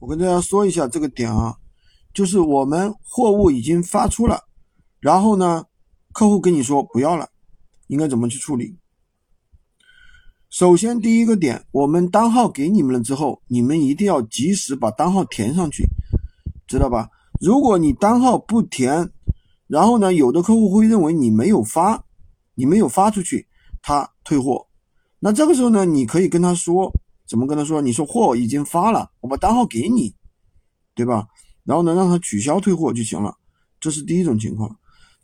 我跟大家说一下这个点啊，就是我们货物已经发出了，然后呢，客户跟你说不要了，应该怎么去处理？首先第一个点，我们单号给你们了之后，你们一定要及时把单号填上去，知道吧？如果你单号不填，然后呢，有的客户会认为你没有发，你没有发出去，他退货。那这个时候呢，你可以跟他说，怎么跟他说？你说货已经发了，我把单号给你，对吧？然后呢，让他取消退货就行了。这是第一种情况。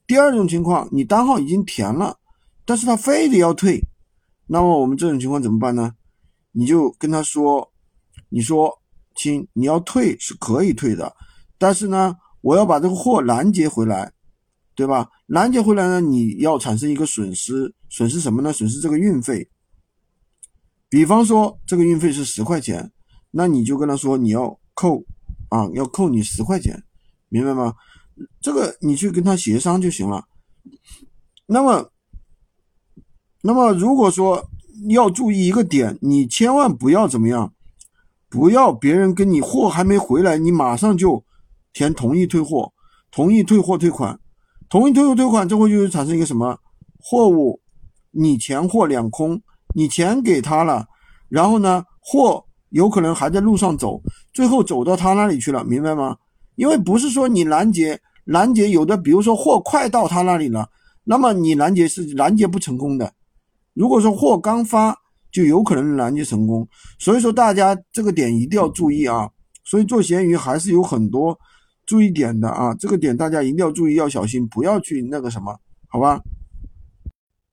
第二种情况，你单号已经填了，但是他非得要退，那么我们这种情况怎么办呢？你就跟他说，你说亲，你要退是可以退的，但是呢，我要把这个货拦截回来。对吧？拦截回来呢，你要产生一个损失，损失什么呢？损失这个运费。比方说这个运费是十块钱，那你就跟他说你要扣啊，要扣你十块钱，明白吗？这个你去跟他协商就行了。那么，那么如果说要注意一个点，你千万不要怎么样，不要别人跟你货还没回来，你马上就填同意退货，同意退货退款。同意退货退款，这会就产生一个什么货物？你钱货两空，你钱给他了，然后呢，货有可能还在路上走，最后走到他那里去了，明白吗？因为不是说你拦截拦截，有的比如说货快到他那里了，那么你拦截是拦截不成功的。如果说货刚发，就有可能拦截成功。所以说大家这个点一定要注意啊。所以做闲鱼还是有很多。注意点的啊，这个点大家一定要注意，要小心，不要去那个什么，好吧？